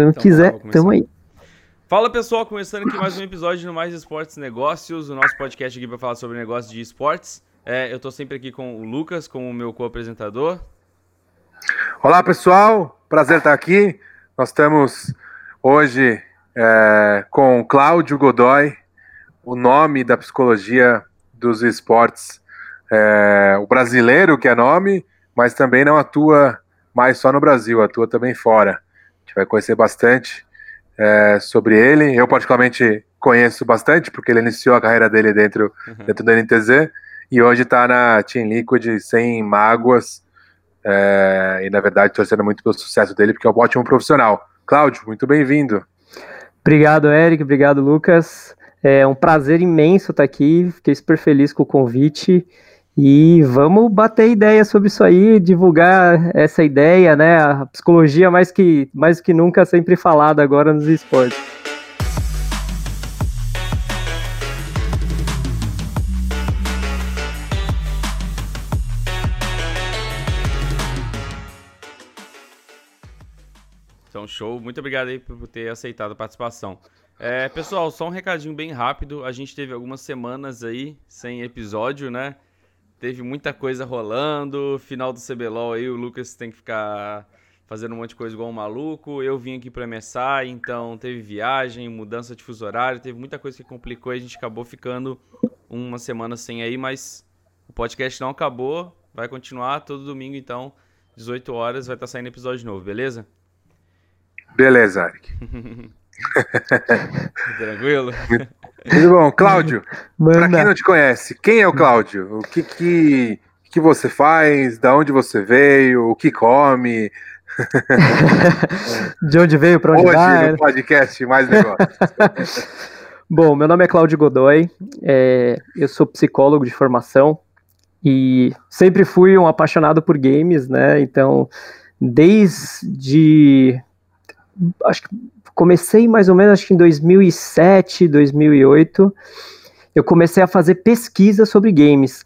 Quando então, quiser, tamo aí. Fala pessoal, começando aqui mais um episódio no Mais Esportes Negócios, o nosso podcast aqui para falar sobre negócios de esportes. É, eu estou sempre aqui com o Lucas, como meu co-apresentador. Olá pessoal, prazer estar aqui. Nós estamos hoje é, com Cláudio Godoy, o nome da psicologia dos esportes, é, o brasileiro que é nome, mas também não atua mais só no Brasil, atua também fora gente vai conhecer bastante é, sobre ele. Eu, particularmente, conheço bastante, porque ele iniciou a carreira dele dentro, uhum. dentro da NTZ e hoje está na Team Liquid sem mágoas. É, e, na verdade, torcendo muito pelo sucesso dele, porque é um ótimo profissional. Cláudio, muito bem-vindo. Obrigado, Eric. Obrigado, Lucas. É um prazer imenso estar aqui. Fiquei super feliz com o convite. E vamos bater ideia sobre isso aí, divulgar essa ideia, né? A psicologia mais que, mais que nunca sempre falada agora nos esportes. Então, show. Muito obrigado aí por ter aceitado a participação. É, pessoal, só um recadinho bem rápido. A gente teve algumas semanas aí sem episódio, né? Teve muita coisa rolando. Final do CBLOL aí, o Lucas tem que ficar fazendo um monte de coisa igual um maluco. Eu vim aqui para MSI, então teve viagem, mudança de fuso horário, teve muita coisa que complicou e a gente acabou ficando uma semana sem aí, mas o podcast não acabou, vai continuar todo domingo, então, 18 horas vai estar tá saindo episódio novo, beleza? Beleza, Eric. Tranquilo? Tudo bom, Cláudio? Para quem não te conhece, quem é o Cláudio? O que que, que você faz? Da onde você veio? O que come? De onde veio? Para onde Hoje, vai? no podcast Mais Negócios. Bom, meu nome é Cláudio Godoy, é, eu sou psicólogo de formação e sempre fui um apaixonado por games, né? Então, desde acho que comecei mais ou menos acho que em 2007, 2008, eu comecei a fazer pesquisa sobre games.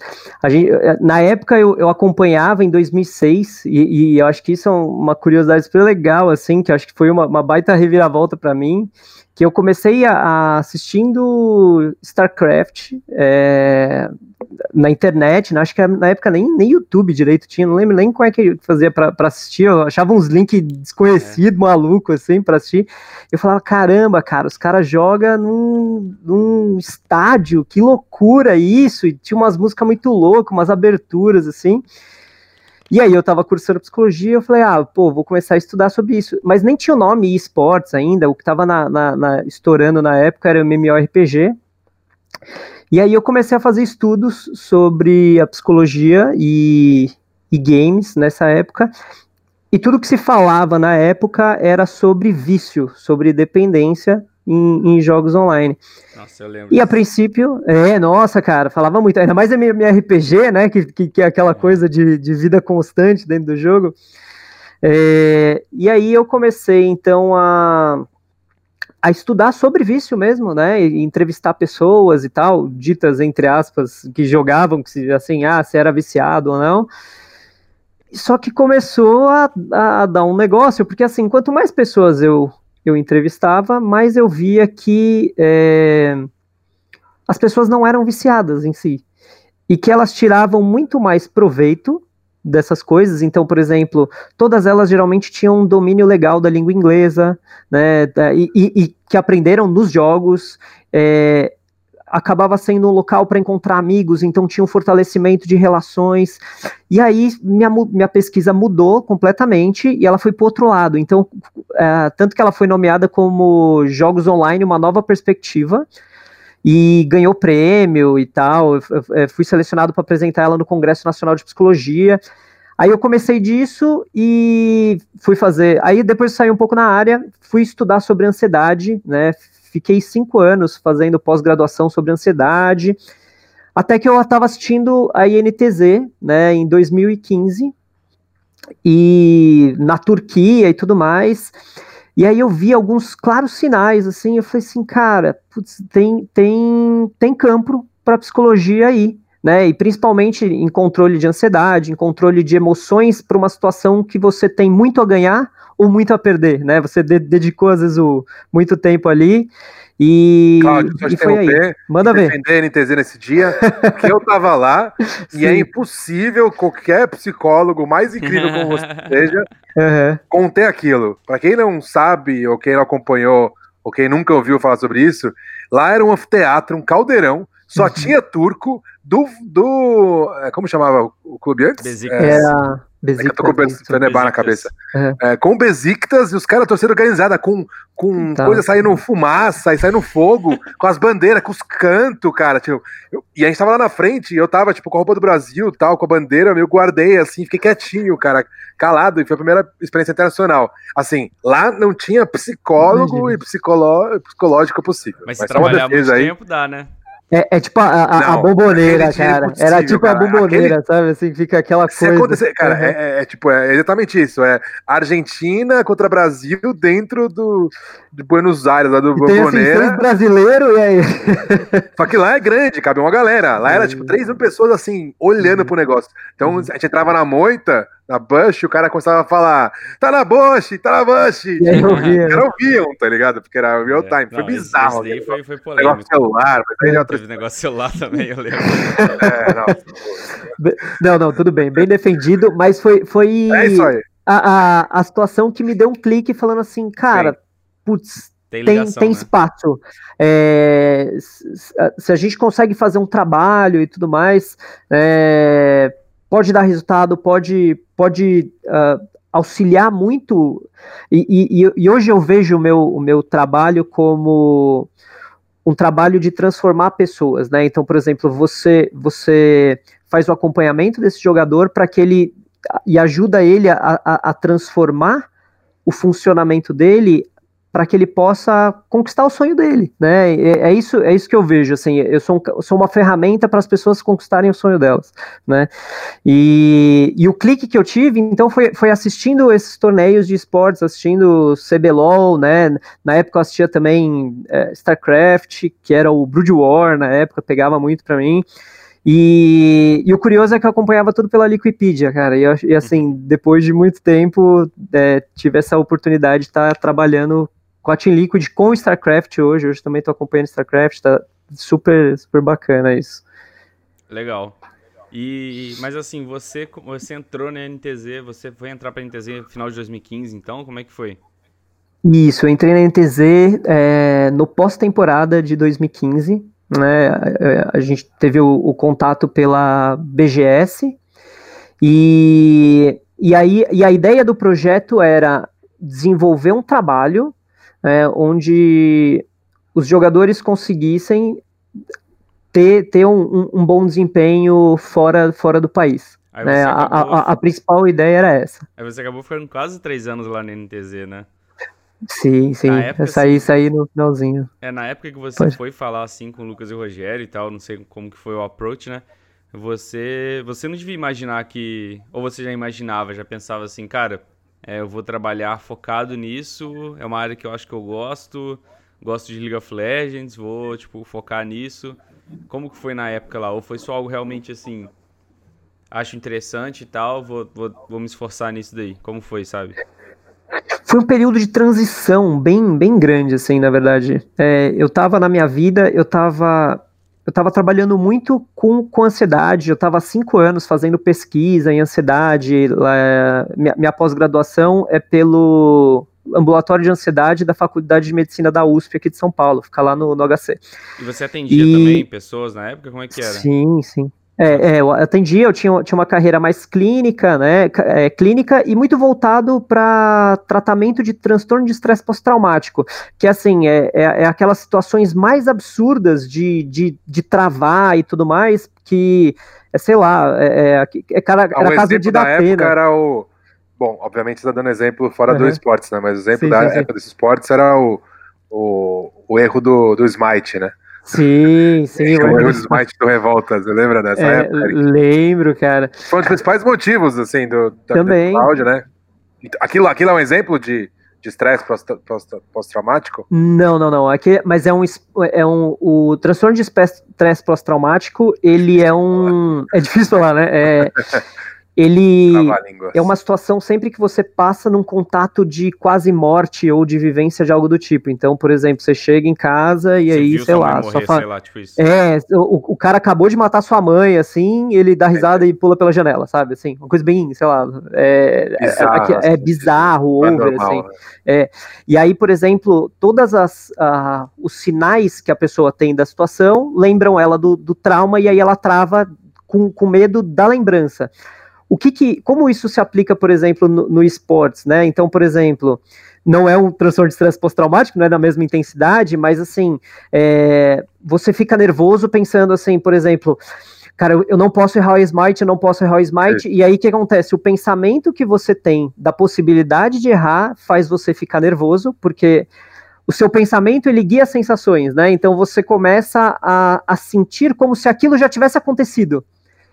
Gente, eh, na época eu, eu, acompanhava em 2006 e, e, eu acho que isso é uma curiosidade super legal, assim, que acho que foi uma, uma baita reviravolta para mim que eu comecei a, a assistindo StarCraft é, na internet, né? acho que na época nem, nem YouTube direito tinha, não lembro nem como é que fazia para assistir, eu achava uns links desconhecidos, é. maluco, assim, para assistir. Eu falava, caramba, cara, os caras jogam num, num estádio, que loucura isso, e tinha umas músicas muito loucas, umas aberturas, assim. E aí eu tava cursando psicologia, eu falei, ah, pô, vou começar a estudar sobre isso. Mas nem tinha o nome esportes ainda, o que tava na, na, na, estourando na época era o MMORPG. E aí eu comecei a fazer estudos sobre a psicologia e, e games nessa época. E tudo que se falava na época era sobre vício, sobre dependência em, em, jogos online. Nossa, eu lembro. E a princípio, é, nossa, cara, falava muito, ainda mais MMORPG, né, que, que, que é aquela coisa de, de vida constante dentro do jogo. É, e aí eu comecei, então, a, a estudar sobre vício mesmo, né, e entrevistar pessoas e tal, ditas, entre aspas, que jogavam, que assim, ah, se era viciado ou não, só que começou a, a, dar um negócio, porque assim, quanto mais pessoas eu eu entrevistava, mas eu via que é, as pessoas não eram viciadas em si. E que elas tiravam muito mais proveito dessas coisas. Então, por exemplo, todas elas geralmente tinham um domínio legal da língua inglesa, né? E, e, e que aprenderam nos jogos. É, acabava sendo um local para encontrar amigos, então tinha um fortalecimento de relações. E aí minha, minha pesquisa mudou completamente e ela foi para outro lado. Então, é, tanto que ela foi nomeada como Jogos Online, uma nova perspectiva, e ganhou prêmio e tal. Eu, eu, fui selecionado para apresentar ela no Congresso Nacional de Psicologia. Aí eu comecei disso e fui fazer. Aí depois saí um pouco na área, fui estudar sobre ansiedade, né? Fiquei cinco anos fazendo pós-graduação sobre ansiedade, até que eu estava assistindo a INTZ, né, em 2015, e na Turquia e tudo mais, e aí eu vi alguns claros sinais, assim, eu falei assim, cara, putz, tem, tem, tem campo para psicologia aí, né, e principalmente em controle de ansiedade, em controle de emoções para uma situação que você tem muito a ganhar ou muito a perder, né? Você de dedicou, às vezes, o, muito tempo ali. E, Cláudio, só e foi aí. Manda ver. defender a NTZ nesse dia, porque eu tava lá e é impossível qualquer psicólogo, mais incrível como você seja, Uhum. conter aquilo. Pra quem não sabe, ou quem não acompanhou, ou quem nunca ouviu falar sobre isso, lá era um anfiteatro, um caldeirão, só Uhum. tinha turco do. do é, como chamava o clube antes? Besiktas. É, Era é que eu tô com o Besiktas, na Besiktas. cabeça. Uhum. É, com Besiktas e os caras torcendo organizada, com, com Tá. coisa saindo fumaça e saindo fogo, com as bandeiras, com os cantos, cara. Tipo, eu- e a gente tava lá na frente e eu tava, tipo, com a roupa do Brasil e tal, com a bandeira, eu guardei assim, fiquei quietinho, cara, calado, e foi a primeira experiência internacional. Assim, lá não tinha psicólogo Imagina. e psicológico possível. Mas se só uma trabalhar muito aí. tempo, dá, né? É, é tipo a, a, a bomboneira, aquele dia cara. Era tipo a cara. bomboneira, sabe? Assim, fica aquela Se coisa. acontecer, cara, Uhum. é, é- é tipo, é exatamente isso. É Argentina contra Brasil dentro do de Buenos Aires, lá do E tem assim, Bomboneira. seis brasileiros, e aí? Só que lá é grande, cabe uma galera. Lá era tipo 3 mil pessoas assim, olhando pro negócio. Então a gente entrava na moita, na Bush, o cara começava a falar: tá na Bush, tá na Bush. E aí eu via. Os caras ouviam, tá ligado? Porque era real time. Foi É. Não, esse- bizarro. Esse daí foi, foi negócio polêmico. celular, mas aí é outra Teve negócio celular também, eu lembro. é, não. Não, não, tudo bem, bem defendido, mas foi, foi é isso aí. a, a, a situação que me deu um clique falando assim, cara, putz, Tem tem, ligação, tem né? espaço. É, se, se a gente consegue fazer um trabalho e tudo mais, é, pode dar resultado, pode, pode ah, auxiliar muito. E, e- e- e hoje eu vejo o meu, o meu trabalho como um trabalho de transformar pessoas, né? Então, por exemplo, você você faz o acompanhamento desse jogador para que ele e ajuda ele a, a, a transformar o funcionamento dele para que ele possa conquistar o sonho dele, né? É, é isso, é isso que eu vejo, assim, eu sou, um sou uma ferramenta para as pessoas conquistarem o sonho delas, né? E, e o clique que eu tive, então, foi, foi assistindo esses torneios de esportes, assistindo CBLOL, né? Na época eu assistia também é, StarCraft, que era o Brood War, na época, pegava muito para mim. E, e o curioso é que eu acompanhava tudo pela Liquipedia, cara. E, e assim, depois de muito tempo, é, tive essa oportunidade de estar trabalhando com a Team Liquid, com o StarCraft hoje. Hoje também estou acompanhando StarCraft, tá super, super bacana isso. Legal. E, mas assim, você, você entrou na NTZ, você foi entrar pra NTZ no final de 2015, então, como é que foi? Isso, eu entrei na NTZ é, no pós-temporada de 2015, né? A, a gente teve o, o contato pela BGS e, e aí e a ideia do projeto era desenvolver um trabalho é, onde os jogadores conseguissem ter, ter um, um- bom desempenho fora, fora do país. Aí né? A, a- a principal ideia era essa. aí você acabou ficando quase três anos lá na NTZ, né? Sim, sim. época, eu saí, assim, saí no finalzinho. É, na época que você Pode. foi falar assim com o Lucas e o Rogério e tal, não sei como que foi o approach, né? Você, você não devia imaginar que, ou você já imaginava, já pensava assim, cara, é, eu vou trabalhar focado nisso, é uma área que eu acho que eu gosto, gosto de League of Legends, vou, tipo, focar nisso. Como que foi na época lá? Ou foi só algo realmente assim, acho interessante e tal, vou, vou, vou me esforçar nisso daí? Como foi, sabe? Foi um período de transição bem, bem grande, assim, na verdade. É, eu tava na minha vida, eu tava, eu tava trabalhando muito com, com ansiedade, eu tava há cinco anos fazendo pesquisa em ansiedade, minha, minha pós-graduação é pelo ambulatório de ansiedade da Faculdade de Medicina da USP aqui de São Paulo, fica lá no, no HC. E você atendia E- também pessoas na época? Como é que era? Sim, sim. É, é, eu atendia, eu tinha, tinha uma carreira mais clínica, né? é, clínica e muito voltado para tratamento de transtorno de estresse pós-traumático, que assim, é, é, é aquelas situações mais absurdas de, de, de travar e tudo mais, que, é, sei lá, é, é, é cara, Ah, era caso de da dar época era o. Bom, obviamente você tá dando exemplo fora do Uhum. esportes, né? Mas o exemplo Sim, da sim, sim. época dos esportes era o, o, o erro do, do Smite, né? Sim, sim. o erro do Smite do Revolta, você lembra dessa é, época? Eric? lembro, cara. Foi um dos principais motivos, assim, do, da, Também. do áudio, né? Aquilo, aquilo é um exemplo de de estresse pós- pós- pós-traumático? Não, não, não. Aqui, mas é um, é um. O transtorno de estresse pós-traumático, ele é um. É difícil falar, né? É, ele é uma situação sempre que você passa num contato de quase morte ou de vivência de algo do tipo. Então, por exemplo, você chega em casa e você aí, sei lá, morrer, fa... sei lá tipo É, o, o, cara acabou de matar sua mãe, assim, ele dá risada é. e pula pela janela, sabe? Assim, uma coisa bem, sei lá, é, é bizarro, é, é bizarro, over, normal, assim. Né? É, e aí, por exemplo, todas as uh, os sinais que a pessoa tem da situação lembram ela do, do trauma e aí ela trava com, com medo da lembrança o que, que como isso se aplica, por exemplo, no, no esportes, né? Então, por exemplo, não é um transtorno de estresse pós-traumático, não é da mesma intensidade, mas assim, é, você fica nervoso pensando assim, por exemplo, cara, eu não posso errar o smite, eu não posso errar o smite, é. e aí o que acontece? O pensamento que você tem da possibilidade de errar faz você ficar nervoso, porque o seu pensamento ele guia sensações, né? Então você começa a, a sentir como se aquilo já tivesse acontecido.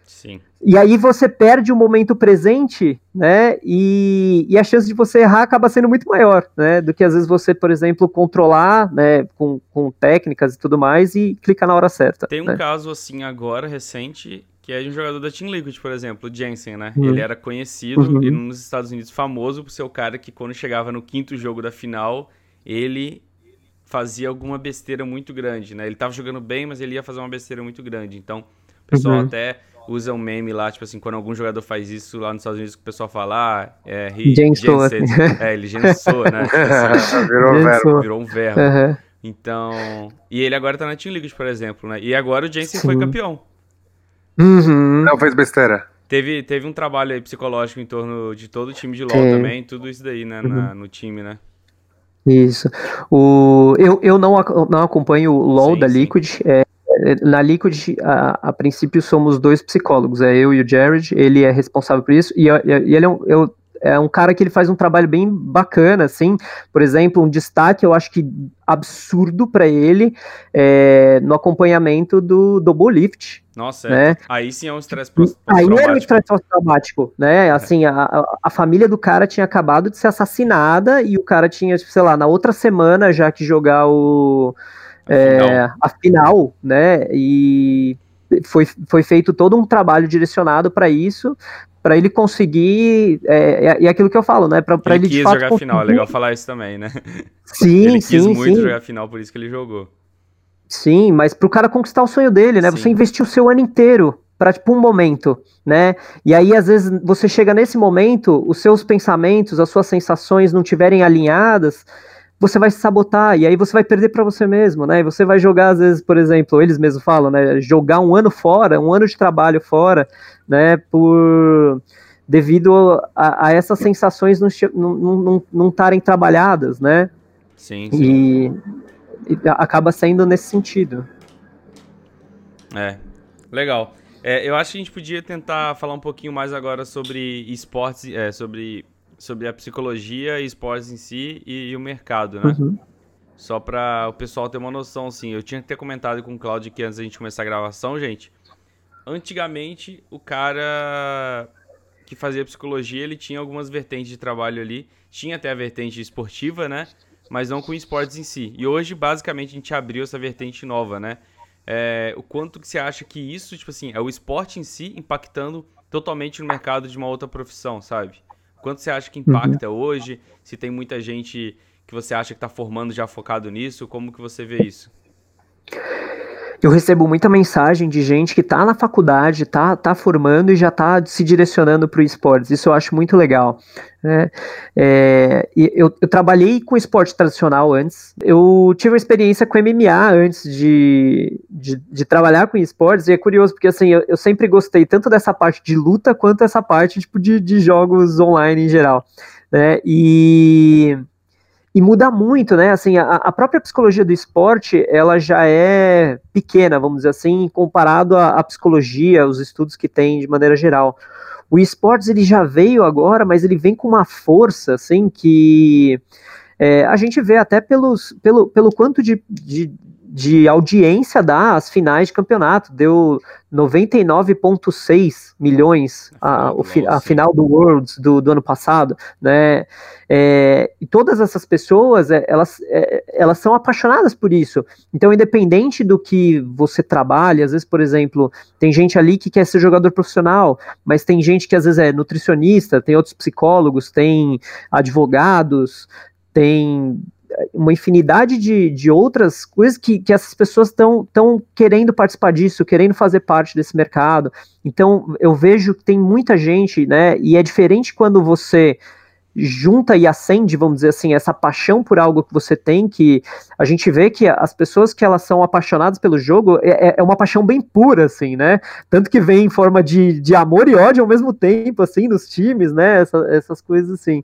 Sim. E aí você perde o momento presente, né? E, e, a chance de você errar acaba sendo muito maior, né? Do que às vezes você, por exemplo, controlar, né? Com, com técnicas e tudo mais e clicar na hora certa. Tem um né? caso assim agora recente que é de um jogador da Team Liquid, por exemplo, o Jensen, né? Uhum. Ele era conhecido uhum. e nos Estados Unidos famoso por ser o cara que quando chegava no quinto jogo da final, ele fazia alguma besteira muito grande, né? Ele tava jogando bem, mas ele ia fazer uma besteira muito grande. Então, o pessoal uhum. até usa um meme lá, tipo assim, quando algum jogador faz isso lá nos Estados Unidos, que o pessoal fala, ah, é, he, Gensou. é, ele gensou, né? Assim, virou, um verbo. virou um verbo. Uhum. Então, e ele agora tá na Team Liquid, por exemplo, né? E agora o Jensen Sim. foi campeão. Uhum. Não fez besteira. Teve, teve um trabalho aí psicológico em torno de todo o time de LoL também, tudo isso daí, né, na, uhum. no time, né? Isso. O, eu, eu não, não acompanho o LoL sim, da Liquid, é, na Liquid, a, a, princípio, somos dois psicólogos, é eu e o Jared, ele é responsável por isso, e, e ele é um, eu, é um cara que ele faz um trabalho bem bacana, assim, por exemplo, um destaque, eu acho que absurdo para ele, é, no acompanhamento do Double Lift. Nossa, é. né? aí sim é um estresse Aí era um estresse pós-traumático, né, é. assim, a, a família do cara tinha acabado de ser assassinada, e o cara tinha, sei lá, na outra semana já que jogar o é, a final, né? E foi, foi feito todo um trabalho direcionado para isso, para ele conseguir é, e é, aquilo que eu falo, né? Para ele, ele quis fato jogar final, é legal falar isso também, né? Sim, ele quis sim, muito sim. jogar final, por isso que ele jogou. Sim, mas para o cara conquistar o sonho dele, né? Sim. Você investiu o seu ano inteiro para tipo um momento, né? E aí às vezes você chega nesse momento, os seus pensamentos, as suas sensações não tiverem alinhadas, você vai se sabotar e aí você vai perder para você mesmo, né? E você vai jogar às vezes, por exemplo, eles mesmos falam, né? Jogar um ano fora, um ano de trabalho fora, né? Por devido a, a essas sensações não estarem trabalhadas, né? Sim. sim. E, e, acaba saindo nesse sentido. É, legal. É, eu acho que a gente podia tentar falar um pouquinho mais agora sobre esportes, é, sobre sobre a psicologia e esportes em si e, e o mercado, né? Uhum. Só para o pessoal ter uma noção, assim. Eu tinha que ter comentado com o Claudio que antes da gente começar a gravação, gente. Antigamente, o cara que fazia psicologia, ele tinha algumas vertentes de trabalho ali. Tinha até a vertente esportiva, né? Mas não com esportes em si. E hoje, basicamente, a gente abriu essa vertente nova, né? É, o quanto que você acha que isso, tipo assim, é o esporte em si impactando totalmente no mercado de uma outra profissão, sabe? Quanto você acha que impacta uhum. hoje? Se tem muita gente que você acha que está formando já focado nisso, como que você vê isso? Eu recebo muita mensagem de gente que está na faculdade, está tá formando e já está se direcionando para o esportes. Isso eu acho muito legal. Né? É, eu, eu, trabalhei com esporte tradicional antes. Eu tive uma experiência com MMA antes de, de, de trabalhar com esportes. E é curioso porque assim eu, eu, sempre gostei tanto dessa parte de luta quanto essa parte tipo, de, de jogos online em geral. Né? E e muda muito, né? Assim, a, a, própria psicologia do esporte, ela já é pequena, vamos dizer assim, comparado à, à, psicologia, os estudos que tem de maneira geral. O esportes ele já veio agora, mas ele vem com uma força, assim, que é, a gente vê até pelos, pelo, pelo quanto de, de de audiência das finais de campeonato. Deu 99,6 milhões a, o, a final do Worlds do, do ano passado, né? É, e todas essas pessoas, é, elas, é, elas são apaixonadas por isso. Então, independente do que você trabalha, às vezes, por exemplo, tem gente ali que quer ser jogador profissional, mas tem gente que às vezes é nutricionista, tem outros psicólogos, tem advogados, tem uma infinidade de, de outras coisas que, que essas pessoas estão querendo participar disso, querendo fazer parte desse mercado. Então, eu vejo que tem muita gente, né? E é diferente quando você junta e acende, vamos dizer assim, essa paixão por algo que você tem, que a gente vê que as pessoas que elas são apaixonadas pelo jogo é, é, é uma paixão bem pura, assim, né? Tanto que vem em forma de, de amor e ódio ao mesmo tempo, assim, nos times, né? Essa, essas coisas assim.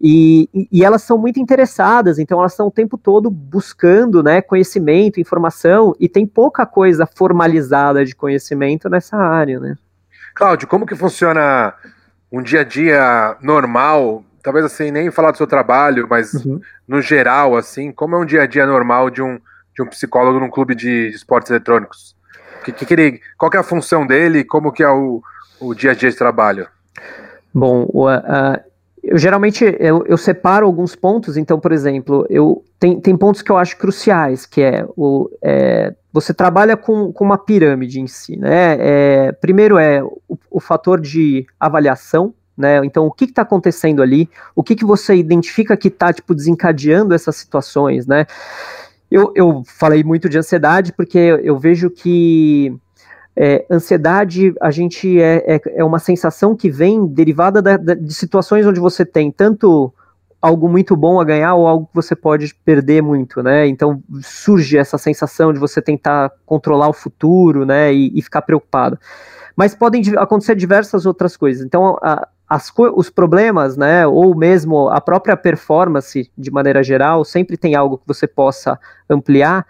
E, e, elas são muito interessadas, então elas estão o tempo todo buscando né, conhecimento, informação, e tem pouca coisa formalizada de conhecimento nessa área. Né? Cláudio, como que funciona um dia a dia normal? Talvez assim, nem falar do seu trabalho, mas uhum. no geral, assim, como é um dia a dia normal de um, de um psicólogo num clube de, esportes eletrônicos? Que, que, que ele, qual que é a função dele? Como que é o, o dia a dia de trabalho? Bom, uh, eu geralmente eu, eu, separo alguns pontos, então, por exemplo, eu tem, tem pontos que eu acho cruciais, que é o é, você trabalha com, com uma pirâmide em si, né? É, primeiro é o, o, fator de avaliação, né? Então, o que está acontecendo ali? O que, que você identifica que está tipo desencadeando essas situações, né? Eu, eu falei muito de ansiedade porque eu vejo que é, ansiedade, a gente é, é, é, uma sensação que vem derivada da, da, de situações onde você tem tanto algo muito bom a ganhar ou algo que você pode perder muito, né? Então surge essa sensação de você tentar controlar o futuro, né? E, e ficar preocupado. Mas podem acontecer diversas outras coisas. Então a, as, os problemas, né? Ou mesmo a própria performance de maneira geral, sempre tem algo que você possa ampliar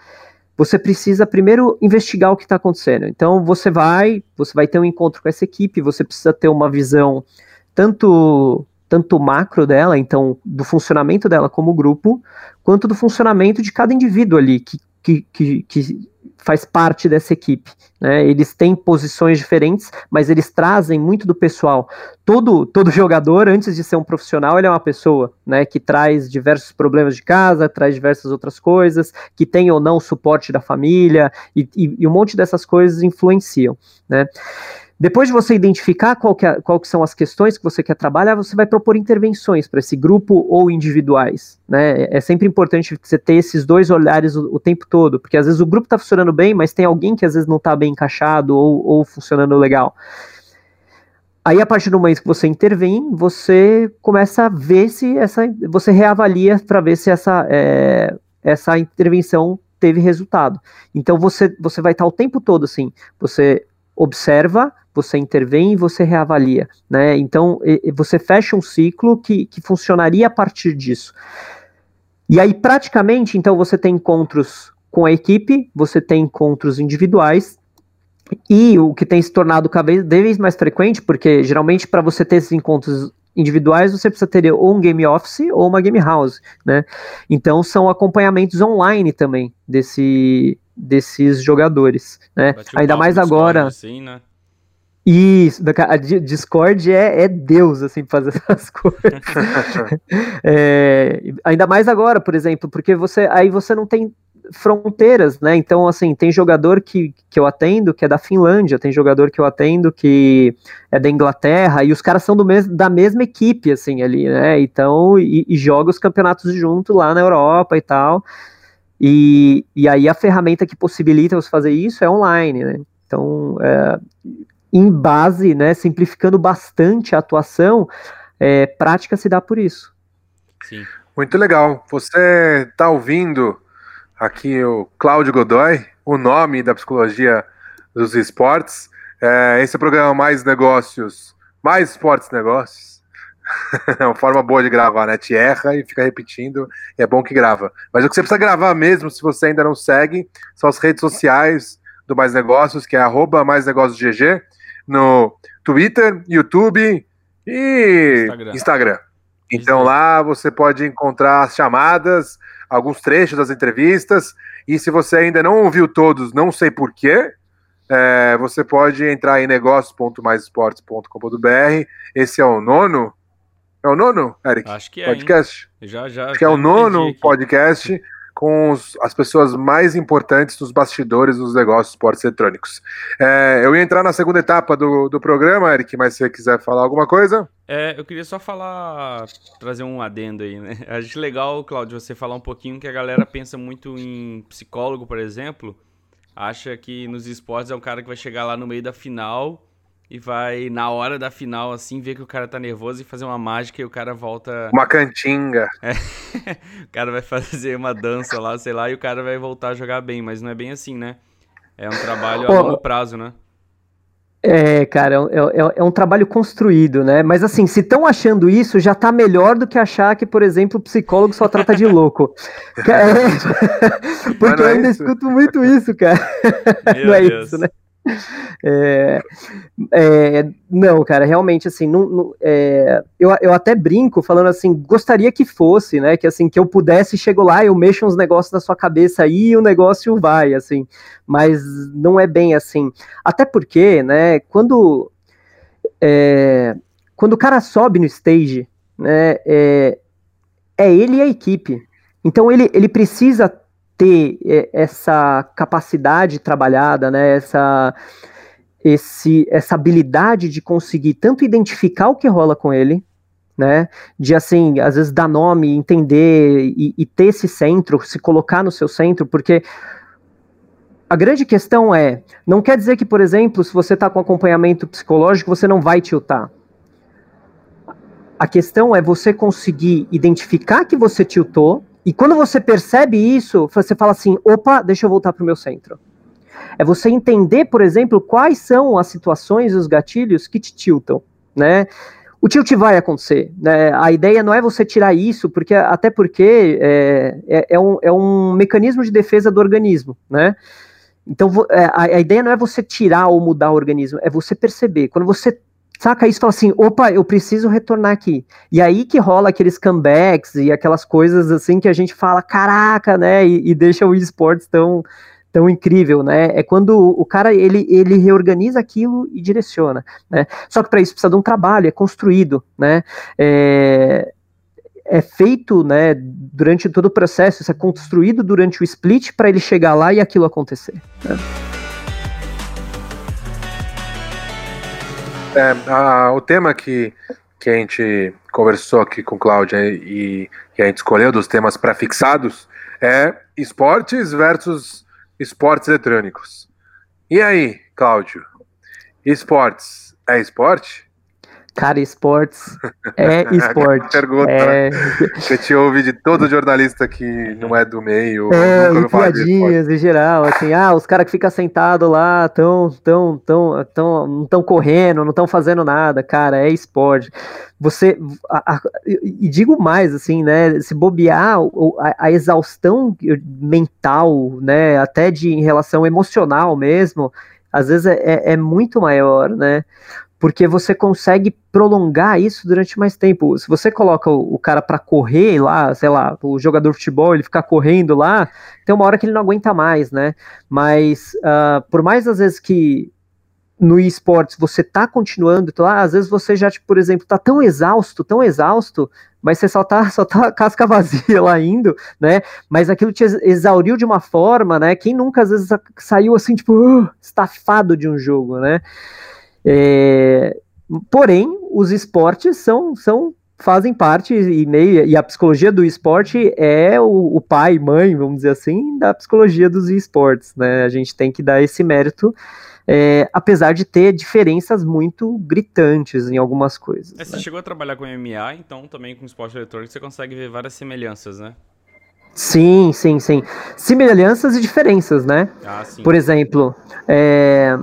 você precisa primeiro investigar o que está acontecendo. Então você vai, você vai ter um encontro com essa equipe, você precisa ter uma visão tanto tanto macro dela, então do funcionamento dela como grupo, quanto do funcionamento de cada indivíduo ali que, que, que, que faz parte dessa equipe. Né? Eles têm posições diferentes, mas eles trazem muito do pessoal. Todo, todo jogador, antes de ser um profissional, ele é uma pessoa né, que traz diversos problemas de casa, traz diversas outras coisas, que tem ou não suporte da família, e, e, e um monte dessas coisas influenciam. Né? Depois de você identificar qual que, é, qual que são as questões que você quer trabalhar, você vai propor intervenções para esse grupo ou individuais. Né? É sempre importante você ter esses dois olhares o, o tempo todo, porque às vezes o grupo está funcionando bem, mas tem alguém que às vezes não está bem encaixado ou, ou funcionando legal. Aí, a partir do momento que você intervém, você começa a ver se essa. Você reavalia para ver se essa, é, essa intervenção teve resultado. Então você, você vai estar o tempo todo assim. Você observa, você intervém e você reavalia, né? Então você fecha um ciclo que, que funcionaria a partir disso. E aí, praticamente, então você tem encontros com a equipe, você tem encontros individuais, e o que tem se tornado cada vez mais frequente, porque geralmente para você ter esses encontros individuais, você precisa ter ou um game office ou uma game house, né? Então são acompanhamentos online também desse, desses jogadores, né? Ainda mais agora. Assim, né? Isso, a Discord é, é Deus, assim, fazer essas coisas. é, ainda mais agora, por exemplo, porque você aí você não tem fronteiras, né? Então, assim, tem jogador que, que eu atendo que é da Finlândia, tem jogador que eu atendo que é da Inglaterra, e os caras são do mes da mesma equipe, assim, ali, né? Então, e, e joga os campeonatos junto lá na Europa e tal. E, e aí a ferramenta que possibilita você fazer isso é online, né? Então, é, em base, né, simplificando bastante a atuação, é, prática se dá por isso. Sim. Muito legal. Você está ouvindo aqui o Cláudio Godoy, o nome da psicologia dos esportes. É, esse é o programa Mais Negócios, Mais Esportes Negócios é uma forma boa de gravar, né? Te erra e fica repetindo, e é bom que grava. Mas o que você precisa gravar mesmo, se você ainda não segue, são as redes sociais do Mais Negócios, que é arroba Mais Negócios GG, no Twitter, YouTube e Instagram. Instagram. Então lá você pode encontrar as chamadas, alguns trechos das entrevistas, e se você ainda não ouviu todos, não sei porquê, é, você pode entrar em negócios.maisesportes.com.br. Esse é o nono. É o nono, Eric? Acho que é. Podcast? Hein? Já, já. Acho que é o nono podcast com os, as pessoas mais importantes dos bastidores dos negócios esportes eletrônicos. É, eu ia entrar na segunda etapa do, do programa, Eric, mas se você quiser falar alguma coisa. É, eu queria só falar, trazer um adendo aí, né? Acho legal, Claudio, você falar um pouquinho que a galera pensa muito em psicólogo, por exemplo, acha que nos esportes é um cara que vai chegar lá no meio da final e vai, na hora da final, assim, ver que o cara tá nervoso e fazer uma mágica e o cara volta. Uma cantinga. É. o cara vai fazer uma dança lá, sei lá, e o cara vai voltar a jogar bem, mas não é bem assim, né? É um trabalho a longo prazo, né? É, cara, é, é, é, um trabalho construído, né? Mas assim, se estão achando isso, já tá melhor do que achar que, por exemplo, o psicólogo só trata de louco. é, porque eu ainda isso. escuto muito isso, cara. Meu não é Deus. isso, né? É, é, não, cara, realmente assim, não, não, é, eu, eu até brinco falando assim, gostaria que fosse, né? Que assim, que eu pudesse, chego lá, eu mexo uns negócios na sua cabeça aí e o negócio vai, assim, mas não é bem assim. Até porque, né, quando, é, quando o cara sobe no stage, né, é, é ele e a equipe. Então ele, ele precisa ter é, essa capacidade trabalhada, né, essa, esse, essa habilidade de conseguir tanto identificar o que rola com ele, né, de assim, às vezes dar nome, entender e, e ter esse centro, se colocar no seu centro, porque a grande questão é, não quer dizer que, por exemplo, se você está com acompanhamento psicológico, você não vai tiltar. A questão é você conseguir identificar que você tiltou, e quando você percebe isso, você fala assim: opa, deixa eu voltar para o meu centro. É você entender, por exemplo, quais são as situações e os gatilhos que te tiltam, né? O tilt vai acontecer, né? A ideia não é você tirar isso, porque até porque é, é, é, um, é um mecanismo de defesa do organismo, né? Então é, a, a ideia não é você tirar ou mudar o organismo, é você perceber. Quando você saca? Isso e fala assim, opa, eu preciso retornar aqui. E aí que rola aqueles comebacks e aquelas coisas assim que a gente fala, caraca, né, e, e deixa o esportes tão, tão incrível, né, é quando o cara, ele, ele reorganiza aquilo e direciona, né, só que para isso precisa de um trabalho, é construído, né, é, é feito, né, durante todo o processo, isso é construído durante o split para ele chegar lá e aquilo acontecer, né. É, a, o tema que, que a gente conversou aqui com Cláudia e que a gente escolheu dos temas prefixados é esportes versus esportes eletrônicos. E aí, Cláudio? Esportes é esporte? Cara, esportes é esporte. pergunta, é... Você te ouve de todo jornalista que não é do meio. É, e piadinhas em geral, assim, ah, os caras que ficam sentados lá tão, tão, tão, tão, não estão correndo, não estão fazendo nada, cara, é esporte. Você, a, a, e digo mais, assim, né, se bobear a, a, exaustão mental, né, até de em relação emocional mesmo, às vezes é, é, é muito maior, né, porque você consegue prolongar isso durante mais tempo. Se você coloca o, o cara para correr lá, sei lá, o jogador de futebol, ele ficar correndo lá, tem uma hora que ele não aguenta mais, né? Mas uh, por mais às vezes que no esportes você tá continuando, então, ah, às vezes você já, tipo, por exemplo, tá tão exausto, tão exausto, mas você só tá, só tá casca vazia lá indo, né? Mas aquilo te exauriu de uma forma, né? Quem nunca às vezes saiu assim, tipo, uh, estafado de um jogo, né? É, porém, os esportes são, são fazem parte e meio e a psicologia do esporte é o, o, pai, mãe, vamos dizer assim, da psicologia dos esportes, né? A gente tem que dar esse mérito, é, apesar de ter diferenças muito gritantes em algumas coisas. É, você né? chegou a trabalhar com MMA, então também com esporte eletrônico você consegue ver várias semelhanças, né? Sim, sim, sim. Semelhanças e diferenças, né? Ah. Por exemplo, é,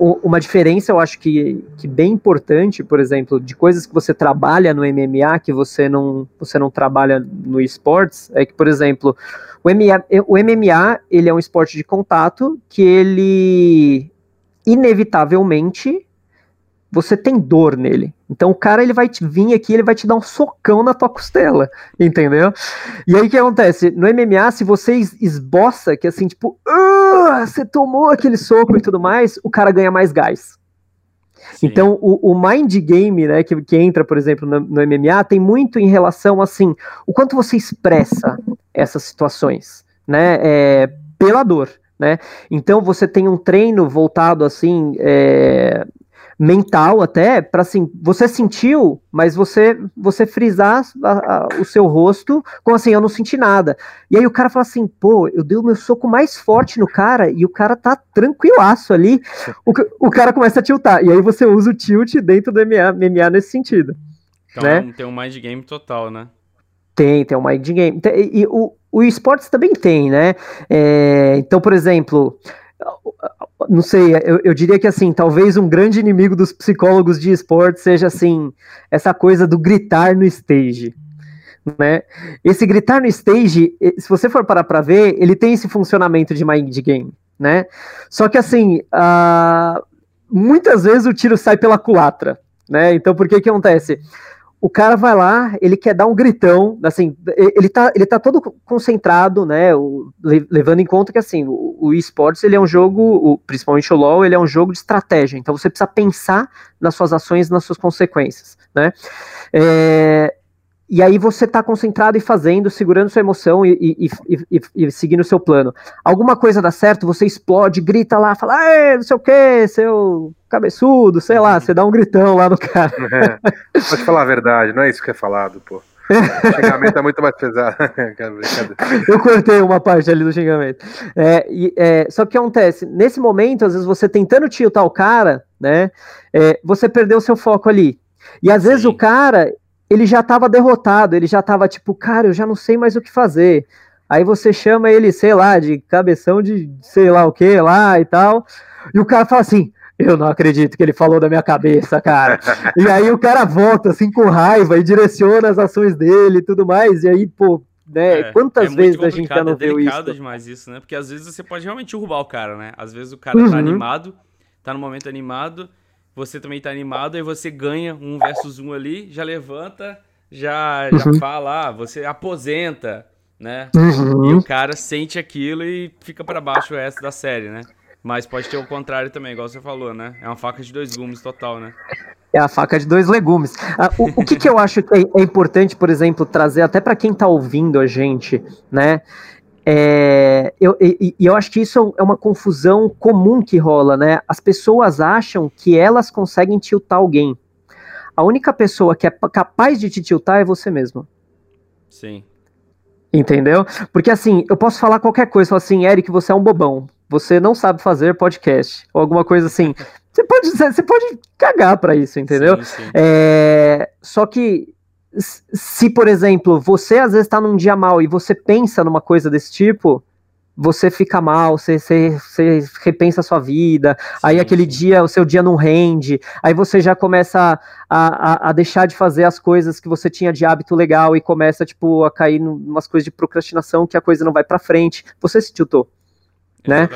uma diferença, eu acho que, que bem importante, por exemplo, de coisas que você trabalha no MMA que você não, você não trabalha no esportes, é que, por exemplo, o MMA, o MMA ele é um esporte de contato que ele inevitavelmente você tem dor nele. Então o cara ele vai te vir aqui, ele vai te dar um socão na tua costela, entendeu? E aí o que acontece? No MMA, se você esboça que assim, tipo, uh, você tomou aquele soco e tudo mais, o cara ganha mais gás. Sim. Então, o, o, mind game, né, que, que entra, por exemplo, no, no, MMA, tem muito em relação, assim, o quanto você expressa essas situações, né, é, pela dor, né? Então, você tem um treino voltado, assim, é, mental até, para assim, você sentiu, mas você você frisar a, a, o seu rosto com assim, eu não senti nada. E aí o cara fala assim, pô, eu dei o meu soco mais forte no cara e o cara tá tranquilaço ali. O, o cara começa a tiltar. E aí você usa o tilt dentro do MMA, MMA nesse sentido. Então né? tem um mind game total, né? Tem, tem um mind game. E, e o, o esportes também tem, né? É, então, por exemplo, não sei, eu, eu, diria que assim, talvez um grande inimigo dos psicólogos de esporte seja assim, essa coisa do gritar no stage. Né? Esse gritar no stage, se você for parar para ver, ele tem esse funcionamento de mind game, né? Só que assim, uh, muitas vezes o tiro sai pela culatra, né? Então por que que acontece? O cara vai lá, ele quer dar um gritão, assim, ele tá, ele tá todo concentrado, né, o, levando em conta que, assim, o, o esportes, ele é um jogo, o, principalmente o LoL, ele é um jogo de estratégia, então você precisa pensar nas suas ações nas suas consequências, né, é, e aí você está concentrado e fazendo, segurando sua emoção e, e, e, e, seguindo o seu plano. Alguma coisa dá certo, você explode, grita lá, fala, não sei o que, seu cabeçudo, sei lá, você dá um gritão lá no cara. É. Pode falar a verdade, não é isso que é falado, pô. O xingamento é muito mais pesado. Eu cortei uma parte ali do xingamento. É, e, é, só que acontece, nesse momento, às vezes você tentando tiltar o cara, né? É, você perdeu o seu foco ali. E às Sim. vezes o cara, ele já estava derrotado, ele já estava tipo, cara, eu já não sei mais o que fazer. Aí você chama ele, sei lá, de cabeção de sei lá o que lá e tal. E o cara fala assim: Eu não acredito que ele falou da minha cabeça, cara. e aí o cara volta assim com raiva e direciona as ações dele e tudo mais. E aí, pô, né? É, Quantas é vezes a gente já não é viu isso? É demais isso, né? Porque às vezes você pode realmente derrubar o cara, né? Às vezes o cara tá uhum. tá animado, tá no momento animado, você também tá animado, aí você ganha um versus um ali, já levanta, já, já uhum. fala, ah, você aposenta, né? Uhum. E o cara sente aquilo e fica para baixo o resto da série, né? Mas pode ter o contrário também, igual você falou, né? É uma faca de dois gumes total, né? É a faca de dois legumes. Ah, o, o que, que eu acho que é, é importante, por exemplo, trazer até para quem tá ouvindo a gente, né? É, eu, e, eu acho que isso é uma confusão comum que rola, né? As pessoas acham que elas conseguem tiltar alguém. A única pessoa que é capaz de te tiltar é você mesmo. Sim. Entendeu? Porque assim, eu posso falar qualquer coisa, falar assim, Eric, você é um bobão. Você não sabe fazer podcast. Ou alguma coisa assim. Você pode, você pode cagar para isso, entendeu? Sim, sim. É, só que se, por exemplo, você às vezes está num dia mal e você pensa numa coisa desse tipo, você fica mal, você, você, você repensa a sua vida, sim, aí aquele sim. dia, o seu dia não rende, aí você já começa a, a, a, deixar de fazer as coisas que você tinha de hábito legal e começa, tipo, a cair em umas coisas de procrastinação que a coisa não vai para frente, você se tiltou, né?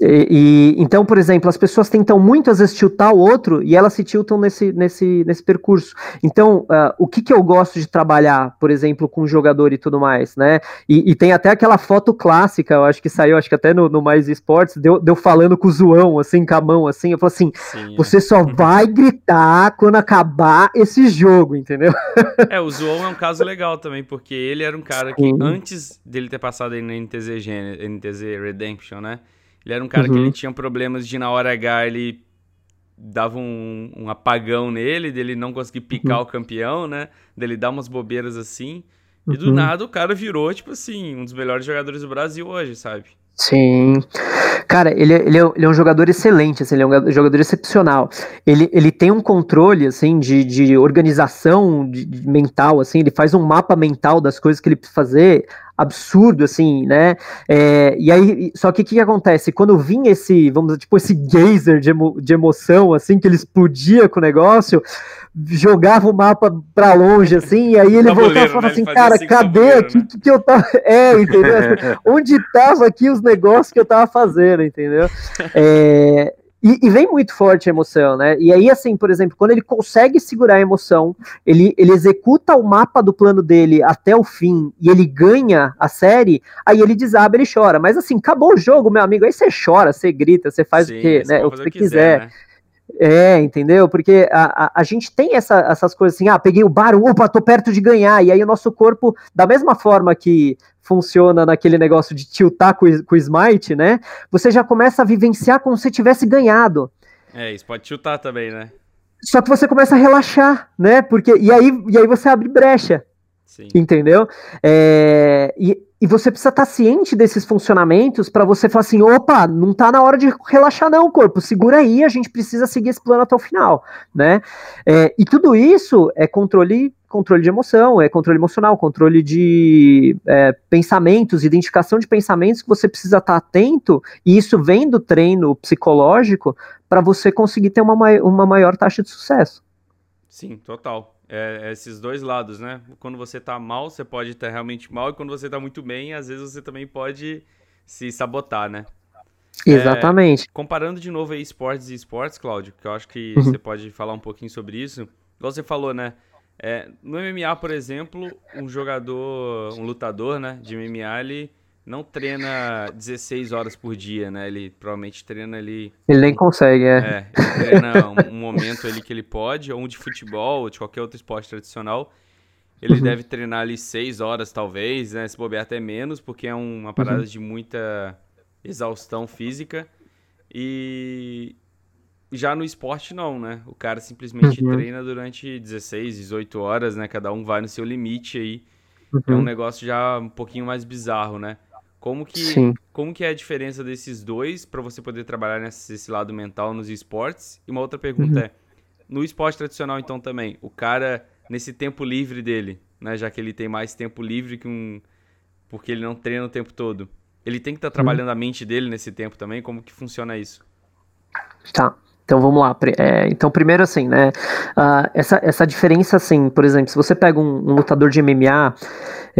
E, e, então, por exemplo, as pessoas tentam muito às vezes tiltar o outro e elas se tiltam nesse, nesse, nesse percurso. Então, uh, o que, que eu gosto de trabalhar, por exemplo, com jogador e tudo mais, né? E, e, tem até aquela foto clássica, eu acho que saiu, acho que até no, no Mais Esportes, deu, deu falando com o zoão, assim, com a mão, assim, eu falo assim, Sim, você é. só vai gritar quando acabar esse jogo, entendeu? É, o zoão é um caso legal também, porque ele era um cara que, Sim. antes dele ter passado aí no NTZ, NTZ Redemption, né? Ele era um cara uhum. que ele tinha problemas de na hora H ele dava um, um apagão nele, dele não conseguir picar uhum. o campeão, né? Dele dar umas bobeiras assim. E do uhum. nada o cara virou, tipo assim, um dos melhores jogadores do Brasil hoje, sabe? Sim. Cara, ele, é, ele, é, ele é um jogador excelente, assim, ele é um jogador excepcional. Ele, ele tem um controle, assim, de, de organização de, de mental, assim, ele faz um mapa mental das coisas que ele precisa fazer absurdo, assim, né? É, e aí, só que o que, que, acontece? Quando vinha esse, vamos dizer, tipo, esse geyser de, emo, de emoção, assim, que ele explodia com o negócio, jogava o mapa pra longe, assim, e aí ele voltava e falava né? assim, cara, assim cadê aqui né? que, que eu tava. É, entendeu? Onde tava aqui os negócios que eu tava fazendo, entendeu? É, E, e, vem muito forte a emoção, né? E aí, assim, por exemplo, quando ele consegue segurar a emoção, ele, ele executa o mapa do plano dele até o fim e ele ganha a série, aí ele desaba, ele chora. Mas assim, acabou o jogo, meu amigo. Aí você chora, você grita, você faz Sim, o que, né? O que você quiser. quiser né? É, entendeu? Porque a, a, a, gente tem essa, essas coisas assim, ah, peguei o bar, opa, tô perto de ganhar, e aí o nosso corpo, da mesma forma que funciona naquele negócio de tiltar com, com o smite, né? Você já começa a vivenciar como se tivesse ganhado. É, isso pode tiltar também, né? Só que você começa a relaxar, né? Porque, e, aí, e aí você abre brecha. Sim. Entendeu? É, e, e você precisa estar tá ciente desses funcionamentos para você falar assim: opa, não está na hora de relaxar, não, corpo, segura aí, a gente precisa seguir esse plano até o final, né? É, e tudo isso é controle controle de emoção, é controle emocional, controle de é, pensamentos, identificação de pensamentos que você precisa estar tá atento, e isso vem do treino psicológico para você conseguir ter uma, uma maior taxa de sucesso. Sim, total é, esses dois lados, né? Quando você tá mal, você pode estar realmente mal, e quando você tá muito bem, às vezes você também pode se sabotar, né? Exatamente. É, comparando de novo aí esportes e esportes, Cláudio, que eu acho que uhum. você pode falar um pouquinho sobre isso. Igual você falou, né? É, no MMA, por exemplo, um jogador, um lutador, né, de MMA, ele não treina 16 horas por dia, né? Ele provavelmente treina ali. Ele nem consegue, é. É, ele treina um, um, momento ali que ele pode, ou um de futebol, ou de qualquer outro esporte tradicional. Ele uhum. deve treinar ali 6 horas, talvez, né? Se bobear até menos, porque é uma parada uhum. de muita exaustão física. E já no esporte, não, né? O cara simplesmente uhum. treina durante 16, 18 horas, né? Cada um vai no seu limite aí. É um uhum. negócio já um pouquinho mais bizarro, né? Como que, Sim. como que é a diferença desses dois para você poder trabalhar nesse, lado mental nos esportes? E uma outra pergunta uhum. é, no esporte tradicional então também, o cara nesse tempo livre dele, né, já que ele tem mais tempo livre que um porque ele não treina o tempo todo. Ele tem que estar tá trabalhando uhum. a mente dele nesse tempo também, como que funciona isso? Tá. Então vamos lá. É, então, primeiro assim, né? Uh, essa, essa diferença, assim, por exemplo, se você pega um, um lutador de MMA,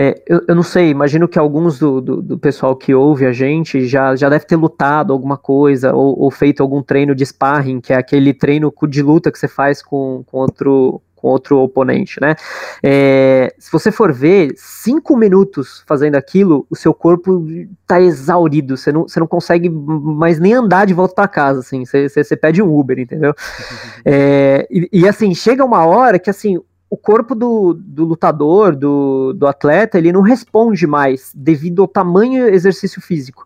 é, eu, eu, não sei, imagino que alguns do, do, do, pessoal que ouve a gente já, já deve ter lutado alguma coisa, ou, ou, feito algum treino de sparring, que é aquele treino de luta que você faz com, com outro, com outro oponente, né? É, se você for ver, cinco minutos fazendo aquilo, o seu corpo tá exaurido, você não, você não consegue mais nem andar de volta para casa, assim, você, você, você, pede um Uber, entendeu? É, e, e, assim, chega uma hora que, assim, o corpo do, do lutador, do, do atleta, ele não responde mais devido ao tamanho exercício físico.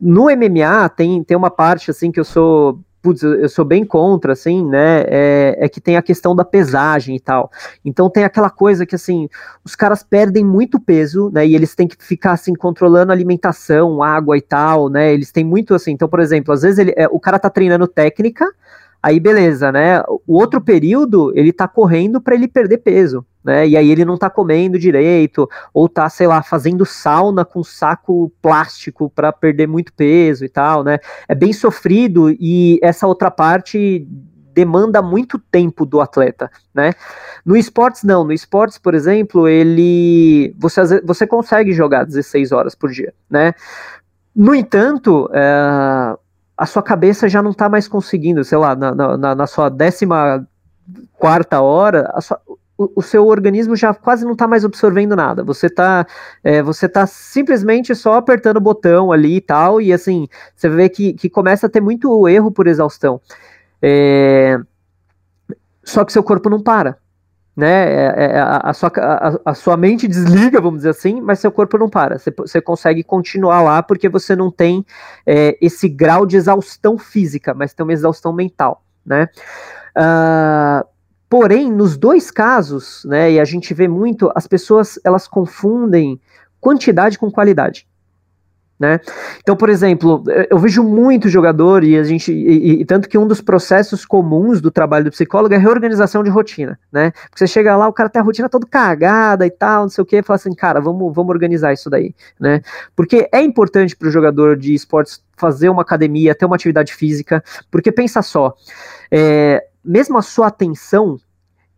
No MMA tem, tem uma parte assim que eu sou putz, eu sou bem contra, assim, né, é, é, que tem a questão da pesagem e tal. Então tem aquela coisa que, assim, os caras perdem muito peso, né, e eles têm que ficar, assim, controlando alimentação, água e tal, né, eles têm muito, assim, então, por exemplo, às vezes ele, é, o cara tá treinando técnica, Aí beleza, né? O outro período ele tá correndo para ele perder peso, né? E aí ele não tá comendo direito ou tá, sei lá, fazendo sauna com saco plástico para perder muito peso e tal, né? É bem sofrido e essa outra parte demanda muito tempo do atleta, né? No esportes não, no esportes, por exemplo, ele você você consegue jogar 16 horas por dia, né? No entanto, é, a sua cabeça já não está mais conseguindo, sei lá, na, na, na sua décima quarta hora, sua, o, o, seu organismo já quase não está mais absorvendo nada. Você está é, você tá simplesmente só apertando o botão ali e tal, e assim, você vê que, que começa a ter muito erro por exaustão. É, só que seu corpo não para né? É, é, é, a, a, sua, a, a, sua mente desliga, vamos dizer assim, mas seu corpo não para. Você, você consegue continuar lá porque você não tem é, esse grau de exaustão física, mas tem uma exaustão mental, né? Uh, porém, nos dois casos, né? E a gente vê muito, as pessoas elas confundem quantidade com qualidade. Né? Então, por exemplo, eu vejo muito jogador e a gente e, e, tanto que um dos processos comuns do trabalho do psicólogo é reorganização de rotina, né? Porque você chega lá, o cara tem a rotina toda cagada e tal, não sei o que, fala assim, cara, vamos, vamos organizar isso daí, né? Porque é importante para o jogador de esportes fazer uma academia, ter uma atividade física, porque pensa só, é, mesmo a sua atenção,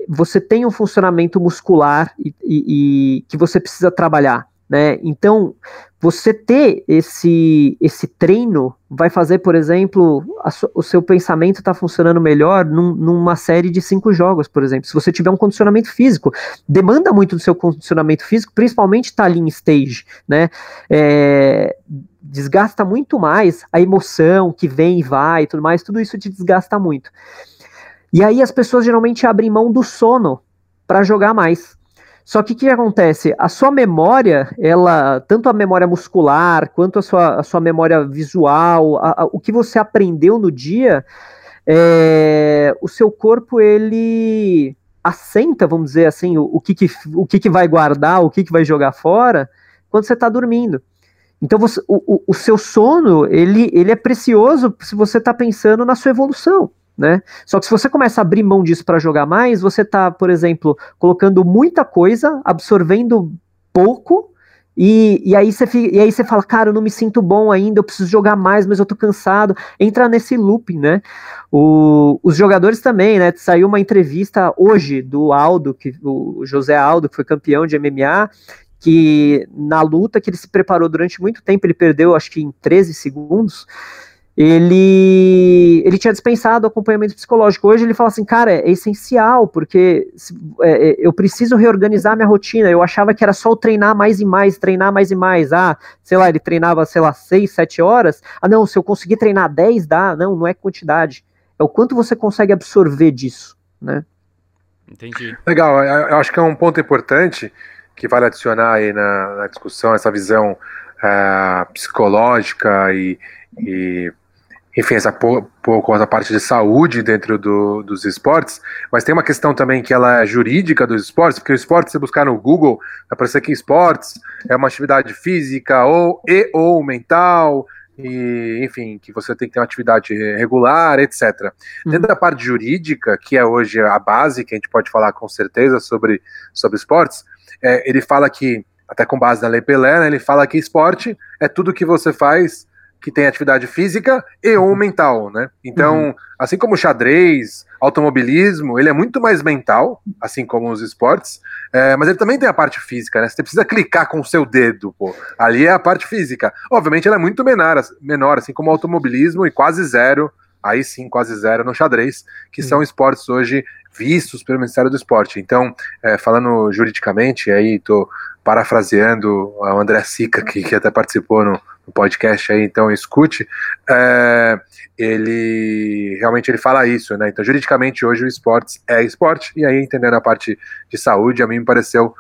você tem um funcionamento muscular e, e, e que você precisa trabalhar Né? Então, você ter esse, esse treino vai fazer, por exemplo, o seu pensamento estar tá funcionando melhor num, numa série de cinco jogos, por exemplo. Se você tiver um condicionamento físico, demanda muito do seu condicionamento físico, principalmente tá ali em stage, né? É, desgasta muito mais a emoção que vem e vai e tudo mais, tudo isso te desgasta muito. E aí as pessoas geralmente abrem mão do sono para jogar mais. Só que o que acontece? A sua memória, ela, tanto a memória muscular quanto a sua, a sua memória visual, a, a, o que você aprendeu no dia, é, o seu corpo ele assenta, vamos dizer assim, o, o, que, que, o que, que vai guardar, o que, que vai jogar fora, quando você está dormindo. Então você, o, o, seu sono ele, ele é precioso se você está pensando na sua evolução. Né? Só que se você começa a abrir mão disso para jogar mais, você está, por exemplo, colocando muita coisa, absorvendo pouco, e, e, aí você e aí você fala, cara, eu não me sinto bom ainda, eu preciso jogar mais, mas eu tô cansado. Entra nesse looping, né? O, os jogadores também, né? Saiu uma entrevista hoje do Aldo, que, o José Aldo, que foi campeão de MMA, que na luta que ele se preparou durante muito tempo, ele perdeu acho que em 13 segundos ele, ele tinha dispensado o acompanhamento psicológico. Hoje ele fala assim, cara, é essencial, porque é, é, eu preciso reorganizar minha rotina. Eu achava que era só treinar mais e mais, treinar mais e mais. Ah, sei lá, ele treinava, sei lá, 6, 7 horas. Ah, não, se eu conseguir treinar 10, dá. Não, não é quantidade. É o quanto você consegue absorver disso, né? Entendi. Legal, eu acho que é um ponto importante que vale adicionar aí na, na discussão, essa visão uh, psicológica e, e enfim, essa pouco a parte de saúde dentro do, dos esportes, mas tem uma questão também que ela é jurídica dos esportes, porque o esporte, se buscar no Google, vai aparecer que esportes é uma atividade física ou e ou mental, e, enfim, que você tem que ter uma atividade regular, etc. Uhum. Dentro da parte jurídica, que é hoje a base, que a gente pode falar com certeza sobre, sobre esportes, é, ele fala que, até com base na Lei Pelé, né, ele fala que esporte é tudo que você faz que tem atividade física e ou mental, né? Então, uhum. assim como o xadrez, automobilismo, ele é muito mais mental, assim como os esportes, é, mas ele também tem a parte física, né? Você precisa clicar com o seu dedo, pô. Ali é a parte física. Obviamente, ela é muito menor, menor assim como o automobilismo e quase zero, aí sim, quase zero no xadrez, que uhum. são esportes hoje vistos pelo Ministério do Esporte. Então, é, falando juridicamente, aí tô parafraseando o André Sica, que, que até participou no, no podcast aí, então escute, é, ele realmente ele fala isso, né? Então, juridicamente, hoje o esporte é esporte, e aí, entendendo a parte de saúde, a mim me pareceu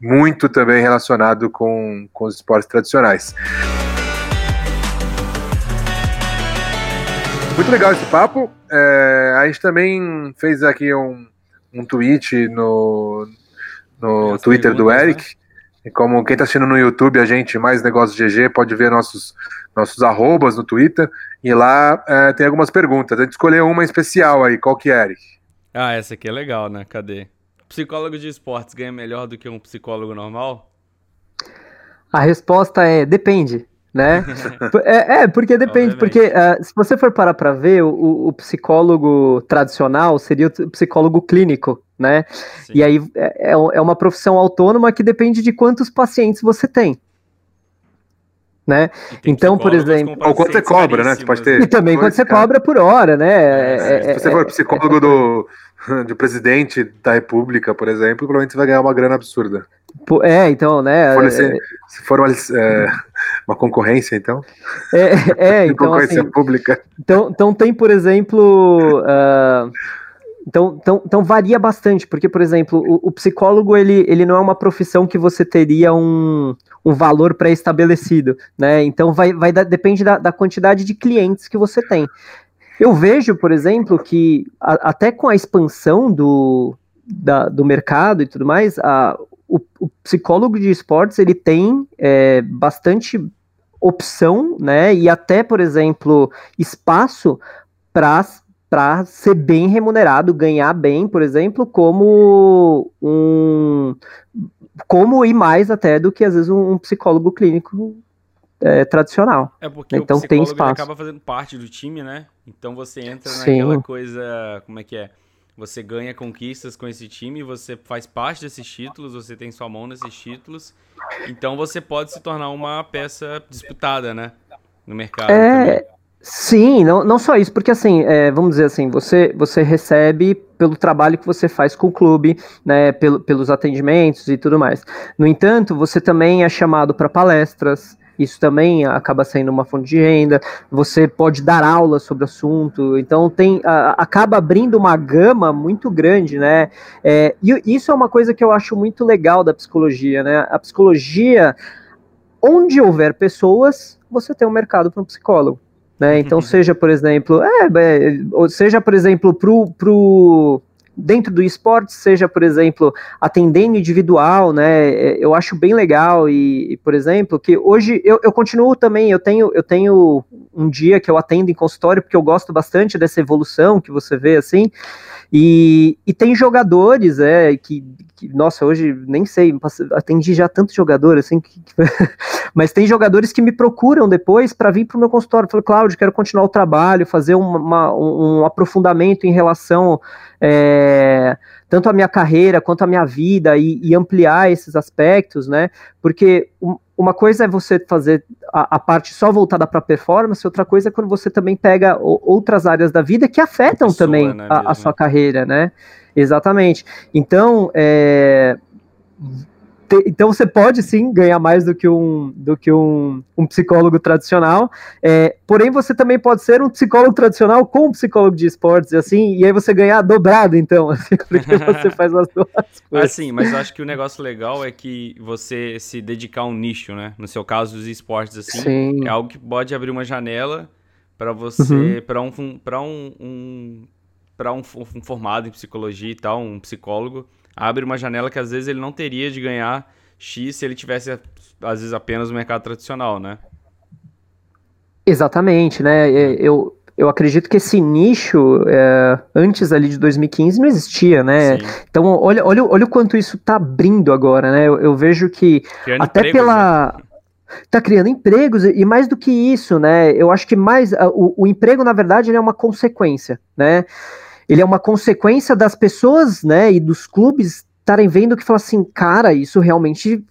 muito também relacionado com, com os esportes tradicionais. Muito legal esse papo. É, a gente também fez aqui um, um tweet no, no Twitter do Eric. Né? E como quem está assistindo no YouTube, a gente, mais negócios GG, pode ver nossos, nossos arrobas no Twitter. E lá é, tem algumas perguntas. A gente escolheu uma especial aí. Qual que é, Eric? Ah, essa aqui é legal, né? Cadê? Psicólogo de esportes ganha melhor do que um psicólogo normal? A resposta é depende né? é, é, porque depende, porque uh, se você for parar para ver, o, o, psicólogo tradicional seria o psicólogo clínico, né? Sim. E aí é, é, é uma profissão autônoma que depende de quantos pacientes você tem. Né? Então, por exemplo. Ou quanto você cobra, né? Você pode ter. E também quanto você cobra por hora, né? É, é, se você for psicólogo do, do presidente da República, por exemplo, provavelmente você vai ganhar uma grana absurda. É, então, né? Se for, uma, é, uma concorrência, então. É, é então. concorrência assim, pública. Então, então, tem, por exemplo. Uh, então, então, então varia bastante, porque, por exemplo, o, o, psicólogo ele, ele não é uma profissão que você teria um, um valor pré-estabelecido, né? Então vai, vai depende da, da quantidade de clientes que você tem. Eu vejo, por exemplo, que a, até com a expansão do, da, do mercado e tudo mais, a, o, o psicólogo de esportes ele tem é, bastante opção, né? E até, por exemplo, espaço para para ser bem remunerado, ganhar bem, por exemplo, como um como e mais até do que às vezes um, um psicólogo clínico é, tradicional. É porque então, o psicólogo tem espaço. acaba fazendo parte do time, né? Então você entra Sim. naquela coisa, como é que é? você ganha conquistas com esse time, você faz parte desses títulos, você tem sua mão nesses títulos. Então você pode se tornar uma peça disputada, né? No mercado. É, também. Sim, não, não só isso, porque assim, é, vamos dizer assim, você, você recebe pelo trabalho que você faz com o clube, né, pelo, pelos atendimentos e tudo mais. No entanto, você também é chamado para palestras, isso também acaba sendo uma fonte de renda. Você pode dar aulas sobre o assunto, então tem a, acaba abrindo uma gama muito grande, né? É, e isso é uma coisa que eu acho muito legal da psicologia, né? A psicologia, onde houver pessoas, você tem um mercado para um psicólogo. Né? Então, seja, por exemplo, é, é, seja, por exemplo, pro, pro dentro do esporte, seja, por exemplo, atendendo individual, né? É, eu acho bem legal e, por exemplo, que hoje eu, eu continuo também, eu tenho, eu tenho um dia que eu atendo em consultório, porque eu gosto bastante dessa evolução que você vê assim. E, e tem jogadores, é, que, que, nossa, hoje nem sei, atendi já tanto jogador, assim, que, mas tem jogadores que me procuram depois para vir para o meu consultório. Falei, Cláudio, quero continuar o trabalho, fazer uma, um, um aprofundamento em relação é, tanto a minha carreira quanto a minha vida e, e ampliar esses aspectos, né? Porque uma coisa é você fazer a, a parte só voltada para performance, outra coisa é quando você também pega o, outras áreas da vida que afetam pessoa, também né, a, a, sua carreira, né? Exatamente. Então, é, então você pode sim ganhar mais do que um, do que um, um psicólogo tradicional, é, porém você também pode ser um psicólogo tradicional com um psicólogo de esportes, assim, e aí você ganhar dobrado, então, assim, porque você faz as duas coisas. Assim, mas eu acho que o negócio legal é que você se dedicar a um nicho, né? No seu caso, os esportes, assim, sim. é algo que pode abrir uma janela para você, uhum. para um, para um, um para um, um formado em psicologia e tal, um psicólogo, abre uma janela que às vezes ele não teria de ganhar X se ele tivesse, às vezes, apenas no mercado tradicional, né? Exatamente, né? Eu, eu acredito que esse nicho, é, antes ali de 2015, não existia, né? Sim. Então, olha, olha, olha o quanto isso tá abrindo agora, né? Eu, eu vejo que Criando até empregos, pela... Né? Tá criando empregos, e mais do que isso, né? Eu acho que mais... O, o emprego, na verdade, é uma consequência, né? Ele é uma consequência das pessoas, né, e dos clubes estarem vendo que fala assim, cara, isso realmente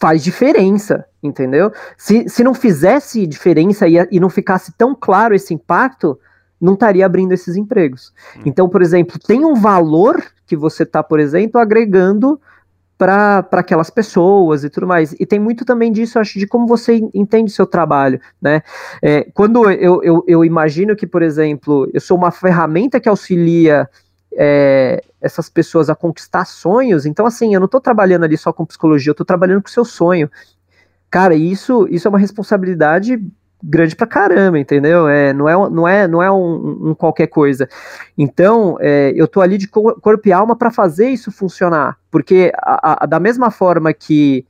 faz diferença, entendeu? Se, se não fizesse diferença e, e não ficasse tão claro esse impacto, não estaria abrindo esses empregos. Hum. Então, por exemplo, tem um valor que você está, por exemplo, agregando para aquelas pessoas e tudo mais. E tem muito também disso, acho, de como você entende seu trabalho, né? É, quando eu, eu, eu, imagino que, por exemplo, eu sou uma ferramenta que auxilia é, essas pessoas a conquistar sonhos, então, assim, eu não estou trabalhando ali só com psicologia, eu estou trabalhando com seu sonho. Cara, isso, isso é uma responsabilidade grande pra caramba, entendeu? É, não é, não é, não é um, um qualquer coisa. Então, é, eu tô ali de corpo e alma para fazer isso funcionar, porque a, a, da mesma forma que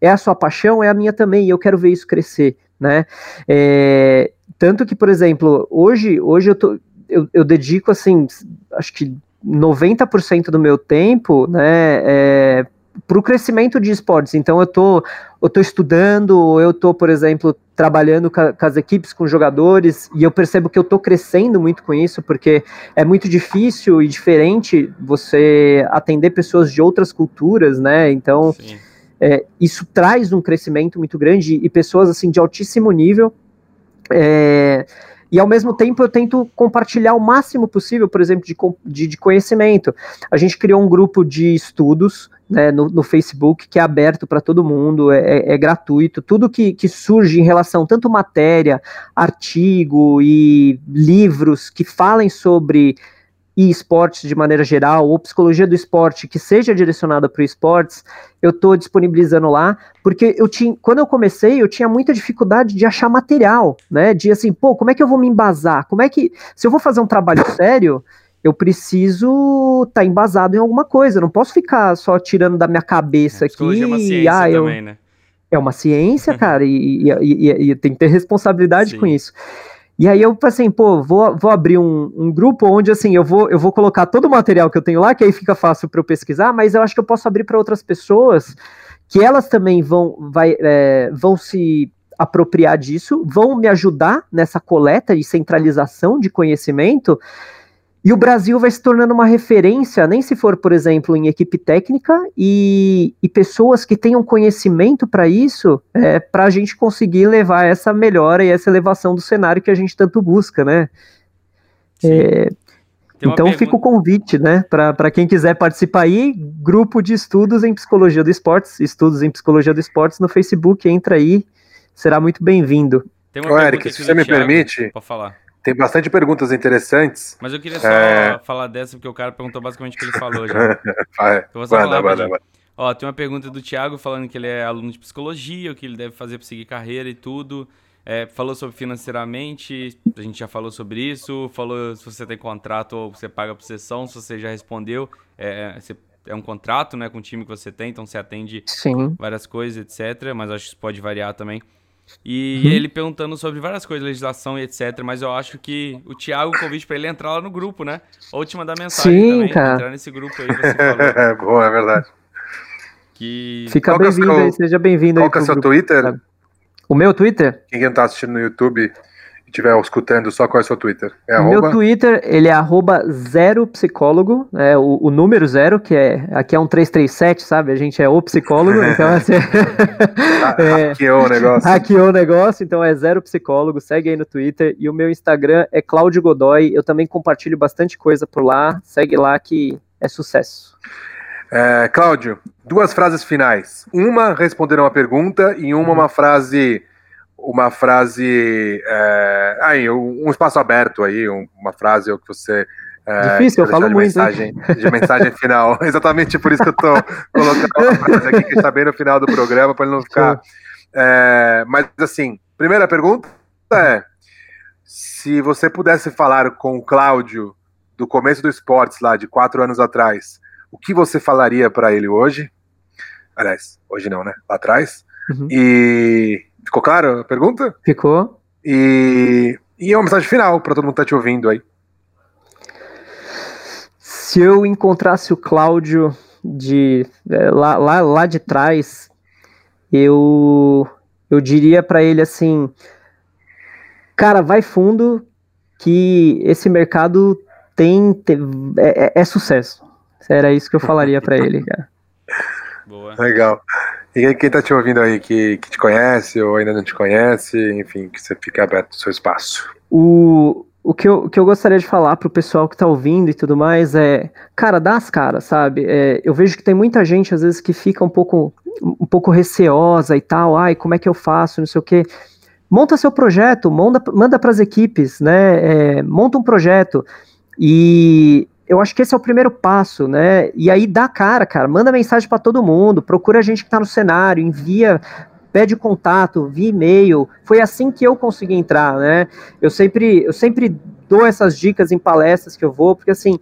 é a sua paixão, é a minha também, e eu quero ver isso crescer, né? É, tanto que, por exemplo, hoje, hoje eu, tô, eu, eu dedico, assim, acho que 90% do meu tempo, né, é, para o crescimento de esportes. Então eu tô, eu tô estudando, eu tô, por exemplo, trabalhando com, com, as equipes, com jogadores, e eu percebo que eu tô crescendo muito com isso, porque é muito difícil e diferente você atender pessoas de outras culturas, né? Então é, isso traz um crescimento muito grande e pessoas assim de altíssimo nível. É, e ao mesmo tempo eu tento compartilhar o máximo possível, por exemplo, de, de, de conhecimento. A gente criou um grupo de estudos né, no, no, Facebook que é aberto para todo mundo, é, é, é, gratuito. Tudo que, que surge em relação, tanto matéria, artigo e livros que falem sobre e esportes de maneira geral, ou psicologia do esporte que seja direcionada para o esportes, eu estou disponibilizando lá, porque eu tinha, quando eu comecei, eu tinha muita dificuldade de achar material, né? De assim, pô, como é que eu vou me embasar? Como é que, se eu vou fazer um trabalho sério, eu preciso estar tá embasado em alguma coisa, eu não posso ficar só tirando da minha cabeça é, aqui. É uma ciência ah, eu, também, né? É uma ciência, cara, e, e, e, e, tem que ter responsabilidade Sim. com isso. E aí eu assim, pô, vou, vou abrir um, um, grupo onde assim eu vou, eu vou colocar todo o material que eu tenho lá, que aí fica fácil para eu pesquisar, mas eu acho que eu posso abrir para outras pessoas que elas também vão, vai, é, vão se apropriar disso, vão me ajudar nessa coleta e centralização de conhecimento. E o Brasil vai se tornando uma referência, nem se for, por exemplo, em equipe técnica e, e pessoas que tenham conhecimento para isso, é, para a gente conseguir levar essa melhora e essa elevação do cenário que a gente tanto busca, né? É, então pergunta... fica o convite, né, para quem quiser participar aí, grupo de estudos em psicologia do esportes, estudos em psicologia do esportes no Facebook, entra aí, será muito bem-vindo. Ô, Eric, se você me Thiago, permite, pode falar. Tem bastante perguntas interessantes. Mas eu queria só é... falar dessa, porque o cara perguntou basicamente o que ele falou já. vai, eu vou só falar, vai, vai, Ó, tem uma pergunta do Thiago falando que ele é aluno de psicologia, o que ele deve fazer para seguir carreira e tudo. É, falou sobre financeiramente, a gente já falou sobre isso. Falou se você tem contrato ou você paga por sessão, se você já respondeu. É, é um contrato né, com o time que você tem, então você atende Sim. várias coisas, etc. Mas acho que isso pode variar também. E uhum. ele perguntando sobre várias coisas, legislação e etc. Mas eu acho que o Thiago, o convite para ele entrar lá no grupo, né? A última da mensagem Sim, também. Cara. Entrar nesse grupo aí, você falou. é, boa, é verdade. Que... Fica é bem-vindo aí, seja bem-vindo aí. Qual que é o seu grupo, Twitter? Sabe? O meu Twitter? Quem não tá assistindo no YouTube estiver escutando só qual é o seu Twitter? É o meu Twitter, ele é arroba zero psicólogo, é o, o, número zero, que é, aqui é um 337, sabe? A gente é o psicólogo, então assim... é, hackeou o negócio. Hackeou o negócio, então é zero psicólogo, segue aí no Twitter, e o meu Instagram é Cláudio Godoy, eu também compartilho bastante coisa por lá, segue lá que é sucesso. É, Cláudio, duas frases finais. Uma respondendo uma pergunta e uma uma frase uma frase é, aí um espaço aberto aí uma frase o que você é, Difícil, eu falo de muito. Mensagem, de mensagem final. Exatamente por isso que eu tô colocando uma frase aqui que está bem no final do programa, para ele não ficar. É, mas, assim, primeira pergunta é: se você pudesse falar com o Cláudio do começo do esportes, lá de quatro anos atrás, o que você falaria para ele hoje? Aliás, hoje não, né? Lá atrás. Uhum. E Ficou claro a pergunta? Ficou. E, e é uma mensagem final para todo mundo que tá te ouvindo aí. Se eu encontrasse o Cláudio de é, lá, lá, lá de trás, eu eu diria para ele assim, cara, vai fundo que esse mercado tem, tem é, é, é sucesso. Era isso que eu falaria para ele, cara. Boa. Legal. E quem está te ouvindo aí que, que te conhece ou ainda não te conhece, enfim, que você fique aberto o seu espaço. O, o que eu, que eu gostaria de falar pro pessoal que tá ouvindo e tudo mais é, cara, dá as caras, sabe? É, eu vejo que tem muita gente, às vezes, que fica um pouco, um pouco receosa e tal, ai, como é que eu faço, não sei o quê. Monta seu projeto, manda, manda para as equipes, né? É, monta um projeto. E eu acho que esse é o primeiro passo, né? E aí dá cara, cara, manda mensagem para todo mundo, procura a gente que tá no cenário, envia, pede contato, via e-mail. Foi assim que eu consegui entrar, né? Eu sempre, eu sempre dou essas dicas em palestras que eu vou, porque assim,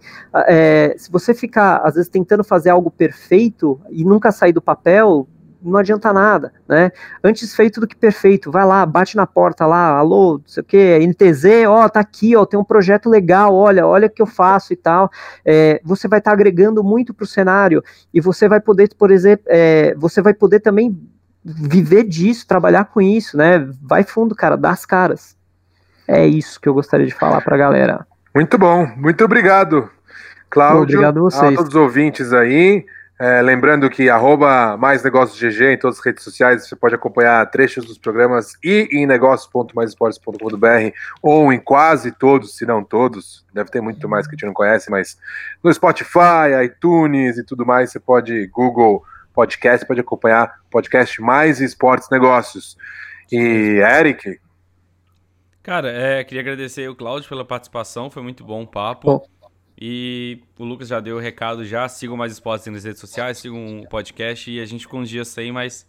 é, se você ficar às vezes tentando fazer algo perfeito e nunca sair do papel, não adianta nada, né? Antes feito do que perfeito, vai lá, bate na porta lá, alô, não sei o que, NTZ, ó, tá aqui, ó, tem um projeto legal, olha, olha o que eu faço e tal. É, você vai estar tá agregando muito para o cenário e você vai poder, por exemplo, é, você vai poder também viver disso, trabalhar com isso, né? Vai fundo, cara, dá as caras. É isso que eu gostaria de falar para a galera. Muito bom, muito obrigado, Cláudio. Obrigado a vocês. A todos os ouvintes aí. É, lembrando que arroba mais negócios GG em todas as redes sociais, você pode acompanhar trechos dos programas e em negócios.maisesportes.com.br ou em quase todos, se não todos, deve ter muito mais que a gente não conhece, mas no Spotify, iTunes e tudo mais, você pode Google Podcast, pode acompanhar podcast Mais Esportes Negócios. E Eric? Cara, é, queria agradecer o Cláudio pela participação, foi muito bom o papo. Oh. E o Lucas já deu o recado já. Sigam mais esportes nas redes sociais, sigam o podcast e a gente com uns dias sem, mas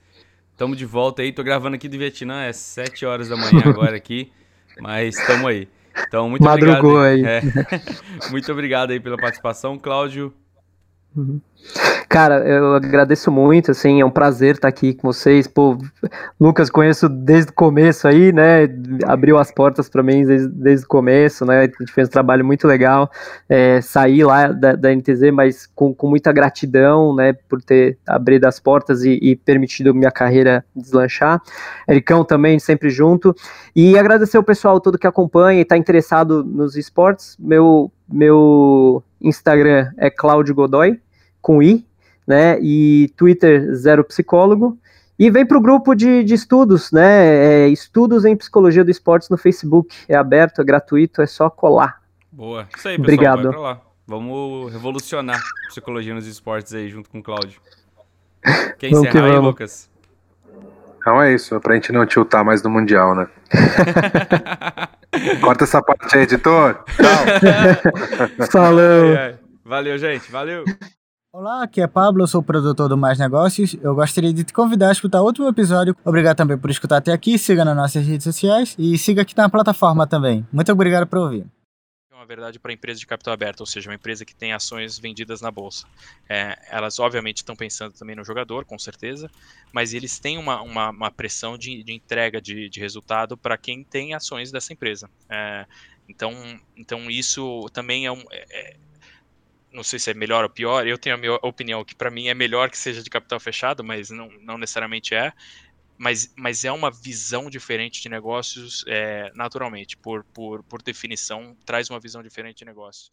estamos de volta aí. Tô gravando aqui do Vietnã, é 7 horas da manhã agora aqui, mas estamos aí. Então, muito Madrugou obrigado. Aí. É. muito obrigado aí pela participação, Cláudio. Uhum. Cara, eu agradeço muito, assim, é um prazer estar aqui com vocês. Pô, Lucas, conheço desde o começo aí, né? Abriu as portas para mim desde, desde, o começo, né? A gente fez um trabalho muito legal. É, saí lá da, da NTZ, mas com, com, muita gratidão, né? Por ter abrido as portas e, e permitido minha carreira deslanchar. Ericão também, sempre junto. E agradecer o pessoal todo que acompanha e está interessado nos esportes. Meu, meu Instagram é Cláudio Godoy, com I, né? E Twitter Zero Psicólogo. E vem para o grupo de, de, estudos, né? É, estudos em Psicologia do Esportes no Facebook. É aberto, é gratuito, é só colar. Boa. Isso aí, pessoal. Obrigado. Vai lá. Vamos revolucionar psicologia nos esportes aí junto com o Cláudio. Quer encerrar aí, Lucas? Então é isso, pra gente não tiltar mais no Mundial, né? Corta essa parte aí, editor. Tchau. Falou. Valeu, gente. Valeu. Olá, aqui é Pablo, eu sou o produtor do Mais Negócios. Eu gostaria de te convidar a escutar outro episódio. Obrigado também por escutar até aqui. Siga nas nossas redes sociais e siga aqui na plataforma também. Muito obrigado por ouvir uma verdade para empresa de capital aberto, ou seja, uma empresa que tem ações vendidas na bolsa. É, elas obviamente estão pensando também no jogador, com certeza, mas eles têm uma, uma, uma pressão de, de, entrega de, de resultado para quem tem ações dessa empresa. É, então, então isso também é um é, é não sei se é melhor ou pior, eu tenho a minha opinião que para mim é melhor que seja de capital fechado, mas não, não necessariamente é. Mas, mas é uma visão diferente de negócios é, naturalmente, por, por, por definição, traz uma visão diferente de negócios.